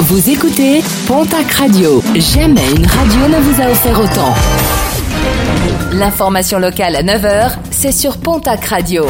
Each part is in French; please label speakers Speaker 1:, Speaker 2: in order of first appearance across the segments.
Speaker 1: Vous écoutez Pontac Radio. Jamais une radio ne vous a offert autant. L'information locale à 9h, c'est sur Pontac Radio.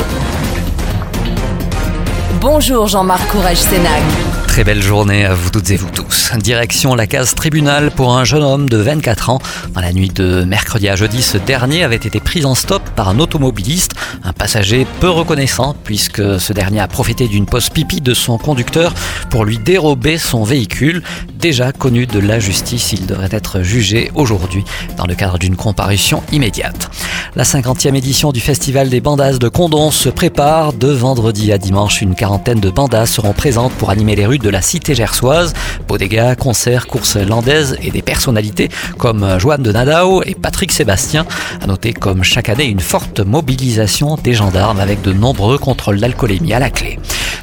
Speaker 1: Bonjour Jean-Marc Courage Sénac.
Speaker 2: Très belle journée à vous toutes et vous tous. Direction la case tribunal pour un jeune homme de 24 ans. Dans la nuit de mercredi à jeudi, ce dernier avait été pris en stop par un automobiliste, un passager peu reconnaissant puisque ce dernier a profité d'une pause pipi de son conducteur pour lui dérober son véhicule. Déjà connu de la justice, il devrait être jugé aujourd'hui dans le cadre d'une comparution immédiate. La 50e édition du Festival des Bandas de Condon se prépare. De vendredi à dimanche, une quarantaine de bandas seront présentes pour animer les rues de la cité gersoise. Bodega, concerts, courses landaises et des personnalités comme Joanne de Nadao et Patrick Sébastien. À noter comme chaque année une forte mobilisation des gendarmes avec de nombreux contrôles d'alcoolémie à la clé.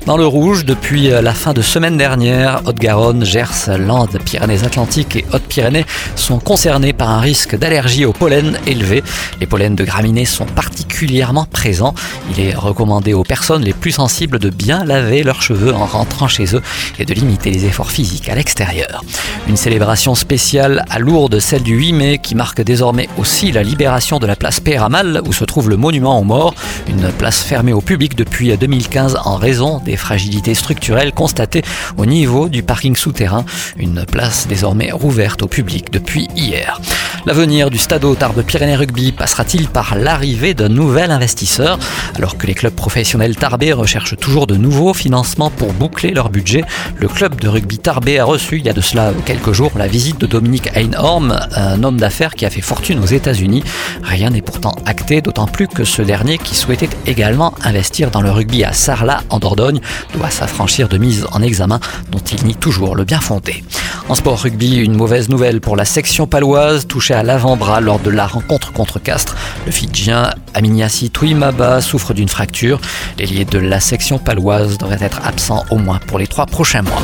Speaker 2: Dans le rouge, depuis la fin de semaine dernière, Haute-Garonne, Gers, Landes, Pyrénées-Atlantiques et Hautes-Pyrénées sont concernés par un risque d'allergie au pollen élevé. Les pollens de graminées sont particulièrement présents. Il est recommandé aux personnes les plus sensibles de bien laver leurs cheveux en rentrant chez eux et de limiter les efforts physiques à l'extérieur. Une célébration spéciale à Lourdes, celle du 8 mai, qui marque désormais aussi la libération de la place Péramal, où se trouve le monument aux morts, une place fermée au public depuis 2015 en raison des fragilités structurelles constatées au niveau du parking souterrain, une place désormais rouverte au public depuis hier. L'avenir du Stade Tarbes Pyrénées Rugby passera-t-il par l'arrivée d'un nouvel investisseur? Alors que les clubs professionnels tarbés recherchent toujours de nouveaux financements pour boucler leur budget, le club de rugby tarbé a reçu il y a de cela quelques jours la visite de Dominique Einhorn, un homme d'affaires qui a fait fortune aux États-Unis. Rien n'est pourtant acté, d'autant plus que ce dernier, qui souhaitait également investir dans le rugby à Sarlat en Dordogne, doit s'affranchir de mise en examen dont il nie toujours le bien fondé. En sport rugby, une mauvaise nouvelle pour la section paloise touchée à l'avant-bras lors de la rencontre contre Castres. Le Fidjien Aminiasi Touimaba souffre d'une fracture. L'ailier de la section paloise devrait être absent au moins pour les trois prochains mois.